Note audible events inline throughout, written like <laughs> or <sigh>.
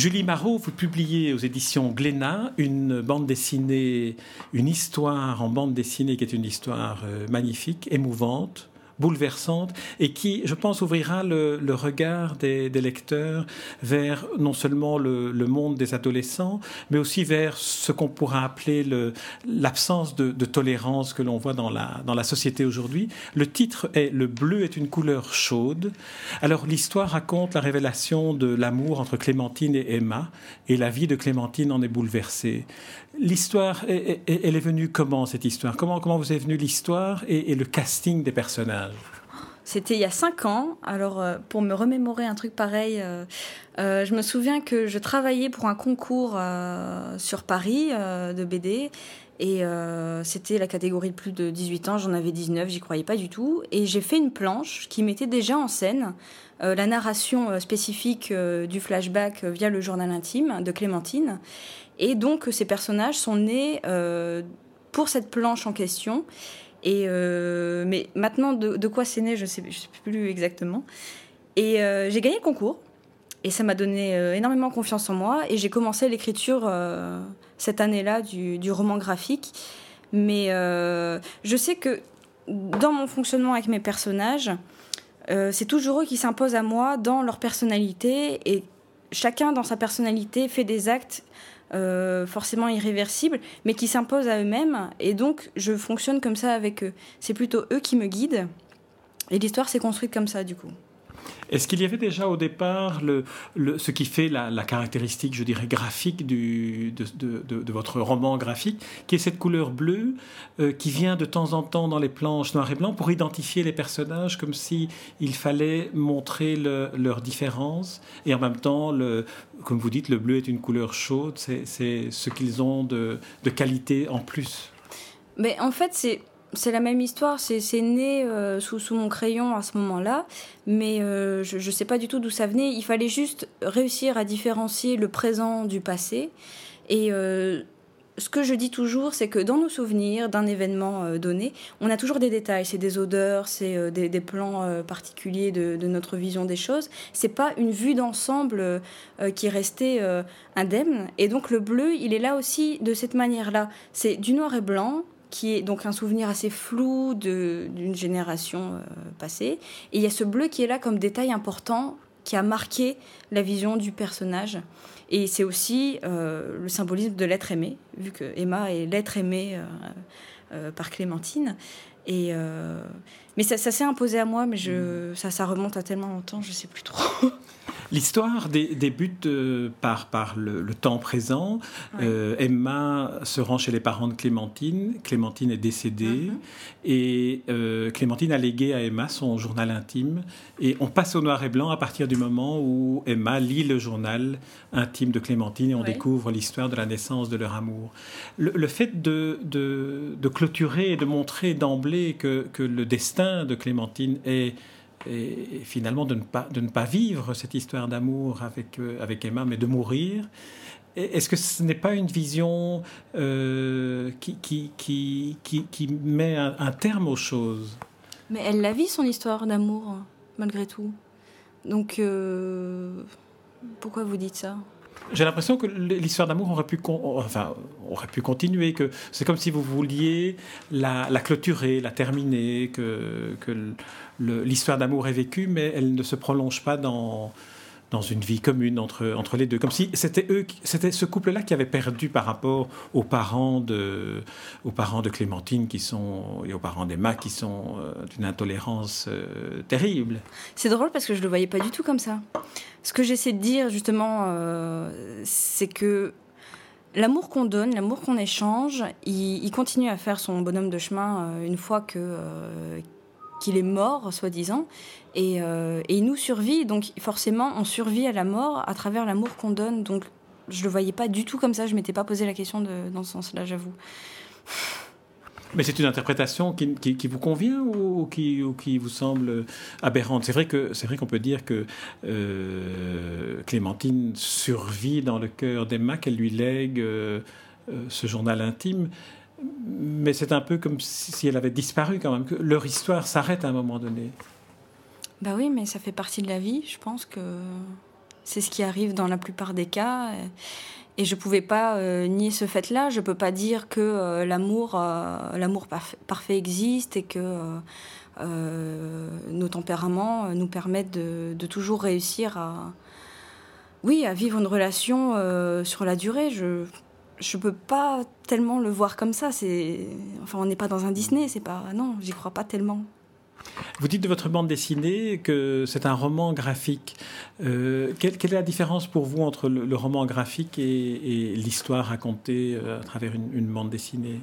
Julie Marot, vous publiez aux éditions Glénat une bande dessinée, une histoire en bande dessinée qui est une histoire euh, magnifique, émouvante, bouleversante et qui, je pense, ouvrira le, regard des, lecteurs vers non seulement le, monde des adolescents, mais aussi vers ce qu'on pourra appeler l'absence de, tolérance que l'on voit dans la, société aujourd'hui. Le titre est Le bleu est une couleur chaude. Alors l'histoire raconte la révélation de l'amour entre Clémentine et Emma, et la vie de Clémentine en est bouleversée. L'histoire, elle est venue comment cette histoire? Comment, vous est venue l'histoire et, le casting des personnages? C'était il y a cinq ans. Alors, euh, pour me remémorer un truc pareil, euh, euh, je me souviens que je travaillais pour un concours sur Paris de BD. Et c'était la catégorie de plus de 18 ans. J'en avais 19, j'y croyais pas du tout. Et j'ai fait une planche qui mettait déjà en scène la narration spécifique du flashback via le journal intime de Clémentine. Et donc, ces personnages sont nés euh, pour cette planche en question. Et euh, mais maintenant, de, quoi c'est né, je ne sais, plus exactement. Et euh, j'ai gagné le concours. Et ça m'a donné énormément confiance en moi. Et j'ai commencé l'écriture cette année-là du, roman graphique. Mais je sais que dans mon fonctionnement avec mes personnages, c'est toujours eux qui s'imposent à moi dans leur personnalité. Et chacun, dans sa personnalité, fait des actes euh, forcément irréversibles, mais qui s'imposent à eux-mêmes. Et donc, je fonctionne comme ça avec eux. C'est plutôt eux qui me guident. Et l'histoire s'est construite comme ça, du coup. Est-ce qu'il y avait déjà au départ le, ce qui fait la, caractéristique, je dirais, graphique du, de, votre roman graphique, qui est cette couleur bleue euh, qui vient de temps en temps dans les planches noir et blanc pour identifier les personnages comme si il fallait montrer leur différence et en même temps, le, comme vous dites, le bleu est une couleur chaude, c'est ce qu'ils ont de, de qualité en plus. Mais en fait, c'est c'est la même histoire, c'est né euh, sous, sous, mon crayon à ce moment-là, mais euh, je ne sais pas du tout d'où ça venait. Il fallait juste réussir à différencier le présent du passé. Et euh, ce que je dis toujours, c'est que dans nos souvenirs d'un événement donné, on a toujours des détails, c'est des odeurs, c'est des, des, plans particuliers de, de, notre vision des choses. C'est pas une vue d'ensemble qui est restée indemne. Et donc le bleu, il est là aussi de cette manière-là. C'est du noir et blanc qui est donc un souvenir assez flou d'une génération euh, passée. Et il y a ce bleu qui est là comme détail important qui a marqué la vision du personnage. Et c'est aussi euh, le symbolisme de l'être aimé, vu que Emma est l'être aimé euh, par Clémentine. Et mais ça, s'est imposé à moi, mais je, ça, ça remonte à tellement longtemps, je sais plus trop. <laughs> L'histoire débute euh, par, par le, temps présent. Euh, Emma se rend chez les parents de Clémentine. Clémentine est décédée. Mhm. Et euh, Clémentine a légué à Emma son journal intime. Et on passe au noir et blanc à partir du moment où Emma lit le journal intime de Clémentine et on découvre l'histoire de la naissance de leur amour. Le, fait de, de, de, clôturer et de montrer d'emblée que, que le destin de Clémentine et, finalement de ne, pas, de ne pas vivre cette histoire d'amour avec, euh, avec Emma, mais de mourir. Est-ce que ce n'est pas une vision euh, qui, qui, qui, qui, met un, terme aux choses? Mais elle la vit, son histoire d'amour, malgré tout. Donc, euh, pourquoi vous dites ça? J'ai l'impression que l'histoire d'amour aurait pu, continuer, que c'est comme si vous vouliez la, clôturer, la terminer, que l'histoire d'amour est vécue, mais elle ne se prolonge pas dans, dans une vie commune entre, entre les deux. Comme si c'était eux, c'était ce couple-là qui avait perdu par rapport aux parents de, aux parents de Clémentine qui sont, et aux parents d'Emma qui sont euh, d'une intolérance euh, terrible. C'est drôle parce que je le voyais pas du tout comme ça. Ce que j'essaie de dire justement, euh, c'est que l'amour qu'on donne, l'amour qu'on échange, il, il, continue à faire son bonhomme de chemin une fois que qu'il est mort, soi-disant, euh, et, il nous survit. Donc forcément, on survit à la mort à travers l'amour qu'on donne. Donc je le voyais pas du tout comme ça. Je m'étais pas posé la question dans ce sens-là, j'avoue. Mais c'est une interprétation qui, vous convient ou, qui, ou, qui, vous semble aberrante? C'est vrai que c'est vrai qu'on peut dire que euh, Clémentine survit dans le cœur d'Emma, qu'elle lui lègue euh, euh, ce journal intime. Mais c'est un peu comme si elle avait disparu quand même, que leur histoire s'arrête à un moment donné. Bah oui, mais ça fait partie de la vie. Je pense que c'est ce qui arrive dans la plupart des cas. Et je pouvais pas euh, nier ce fait-là. Je peux pas dire que euh, l'amour, euh, l'amour parfait existe et que nos tempéraments nous permettent de, de, toujours réussir à, oui, à vivre une relation sur la durée. Je je peux pas tellement le voir comme ça. C'est, enfin, on n'est pas dans un Disney. C'est pas, non, j'y crois pas tellement. Vous dites de votre bande dessinée que c'est un roman graphique. Euh, quelle, est la différence pour vous entre le, roman graphique et, l'histoire racontée euh, à travers une, bande dessinée?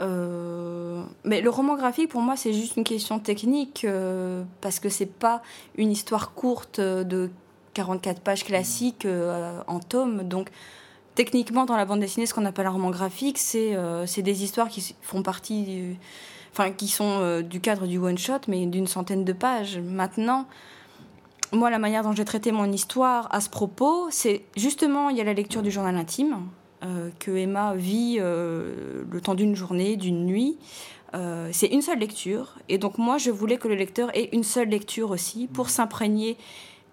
Euh, mais le roman graphique, pour moi, c'est juste une question technique parce que c'est pas une histoire courte de 44 pages classiques en tome. Donc, techniquement, dans la bande dessinée, ce qu'on appelle un roman graphique, c'est des histoires qui font partie enfin qui sont euh, du cadre du one shot, mais d'une centaine de pages. Maintenant, moi, la manière dont j'ai traité mon histoire à ce propos, c'est justement il y a la lecture du journal intime euh, que Emma vit euh, le temps d'une journée, d'une nuit. c'est une seule lecture, et donc moi, je voulais que le lecteur ait une seule lecture aussi pour s'imprégner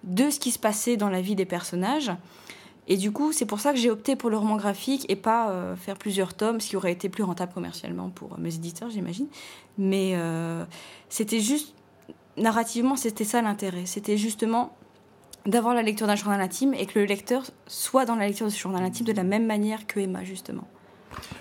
de ce qui se passait dans la vie des personnages. Et du coup, c'est pour ça que j'ai opté pour le roman graphique et pas euh, faire plusieurs tomes, ce qui aurait été plus rentable commercialement pour mes éditeurs, j'imagine. Mais euh, c'était juste, narrativement, c'était ça l'intérêt. C'était justement d'avoir la lecture d'un journal intime et que le lecteur soit dans la lecture de ce journal intime de la même manière que Emma, justement.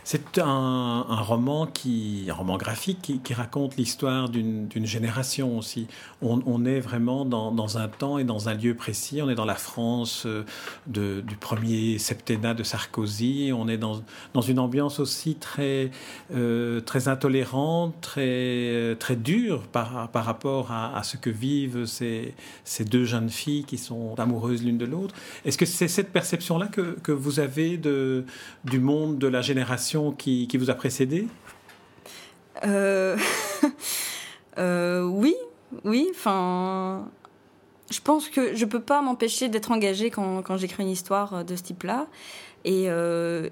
C'est un, roman qui, un roman graphique qui, raconte l'histoire d'une génération aussi. On, est vraiment dans, un temps et dans un lieu précis. On est dans la France euh, du premier septennat de Sarkozy. On est dans, une ambiance aussi très, euh, très intolérante, très, très dure par, par rapport à, ce que vivent ces, ces deux jeunes filles qui sont amoureuses l'une de l'autre. Est-ce que c'est cette perception-là que, que vous avez de, du monde de la génération qui, vous a précédé? Euh, <laughs> euh, Oui, oui. Enfin, je pense que je peux pas m'empêcher d'être engagée quand, j'écris une histoire de ce type-là. Et, euh,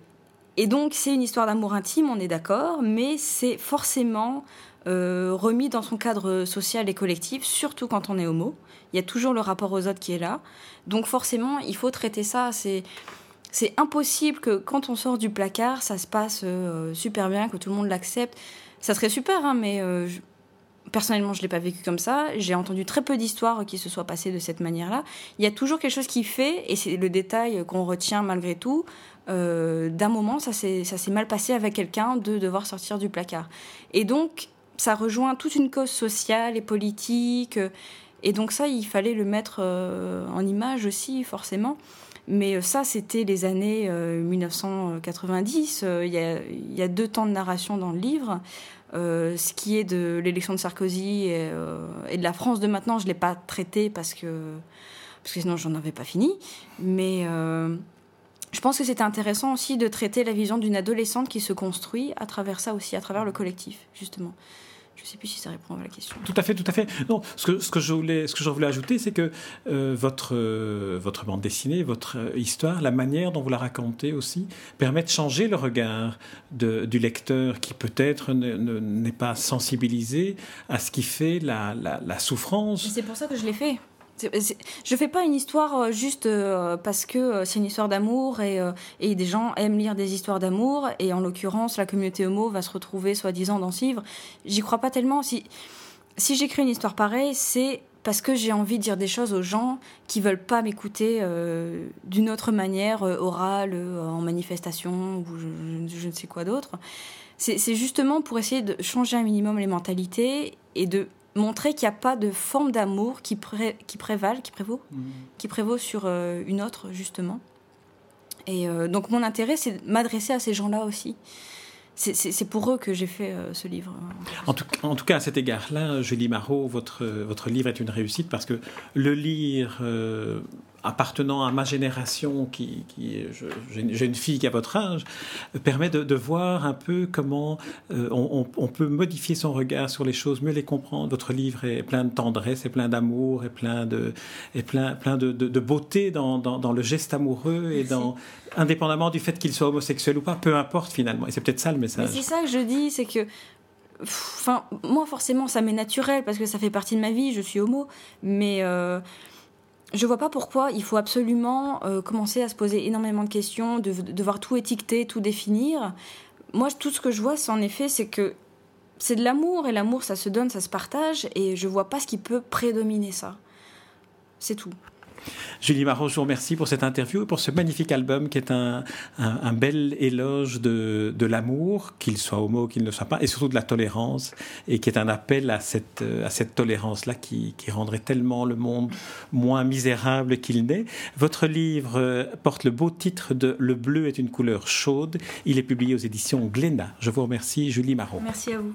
et donc, c'est une histoire d'amour intime, on est d'accord, mais c'est forcément remis dans son cadre social et collectif, surtout quand on est homo. Il y a toujours le rapport aux autres qui est là. Donc, forcément, il faut traiter ça. C'est c'est impossible que quand on sort du placard, ça se passe euh, super bien, que tout le monde l'accepte. Ça serait super, hein, mais euh, personnellement, je ne l'ai pas vécu comme ça. J'ai entendu très peu d'histoires qui se soient passées de cette manière-là. Il y a toujours quelque chose qui fait, et c'est le détail qu'on retient malgré tout. Euh, d'un moment, ça s'est mal passé avec quelqu'un de devoir sortir du placard. Et donc, ça rejoint toute une cause sociale et politique. Et donc ça, il fallait le mettre en image aussi, forcément. Mais euh, ça, c'était les années 1990. Euh, euh, il y, a, deux temps de narration dans le livre. ce qui est de l'élection de Sarkozy et, de la France de maintenant, je ne l'ai pas traité parce que, parce que sinon j'en avais pas fini. Mais je pense que c'était intéressant aussi de traiter la vision d'une adolescente qui se construit à travers ça aussi, à travers le collectif, justement. Je ne sais plus si ça répond à la question. Tout à fait, tout à fait. Non, ce que, ce que, je, voulais, ce que je voulais ajouter, c'est que euh, votre, euh, votre bande dessinée, votre euh, histoire, la manière dont vous la racontez aussi, permet de changer le regard de, du lecteur qui peut-être n'est pas sensibilisé à ce qui fait la, la, la souffrance. C'est pour ça que je l'ai fait. Je fais pas une histoire euh, juste euh, parce que euh, c'est une histoire d'amour et, des gens aiment lire des histoires d'amour et en l'occurrence la communauté homo va se retrouver soi-disant dans ce livre. J'y crois pas tellement. Si, si j'écris une histoire pareille, c'est parce que j'ai envie de dire des choses aux gens qui veulent pas m'écouter d'une autre manière, orale, en manifestation ou je ne sais quoi d'autre. C'est justement pour essayer de changer un minimum les mentalités et de montrer qu'il n'y a pas de forme d'amour qui, qui prévale, qui prévaut, mmh. qui prévaut sur euh, une autre, justement. Et euh, donc mon intérêt, c'est de m'adresser à ces gens-là aussi. C'est pour eux que j'ai fait euh, ce livre. En tout, en tout, cas, à cet égard-là, Julie Marot, votre, votre livre est une réussite parce que le lire appartenant à ma génération, qui, j'ai une fille qui a votre âge, permet de, voir un peu comment euh, on, peut modifier son regard sur les choses, mieux les comprendre. Votre livre est plein de tendresse, et plein d'amour, et plein de, plein, plein de, beauté dans, le geste amoureux et dans, indépendamment du fait qu'il soit homosexuel ou pas, peu importe finalement. Et c'est peut-être ça le message. C'est ça que je dis, c'est que Enfin, moi, forcément, ça m'est naturel parce que ça fait partie de ma vie, je suis homo. Mais euh, je vois pas pourquoi il faut absolument euh, commencer à se poser énormément de questions, de devoir tout étiqueter, tout définir. Moi, tout ce que je vois, c'est en effet, c'est que c'est de l'amour et l'amour, ça se donne, ça se partage, et je vois pas ce qui peut prédominer ça. C'est tout. Julie Marot, je vous remercie pour cette interview et pour ce magnifique album qui est un, bel éloge de, l'amour, qu'il soit homo, qu'il ne soit pas, et surtout de la tolérance, et qui est un appel à cette, à cette tolérance-là qui, rendrait tellement le monde moins misérable qu'il n'est. Votre livre euh, porte le beau titre de Le bleu est une couleur chaude. Il est publié aux éditions Glénat. Je vous remercie, Julie Marot. Merci à vous.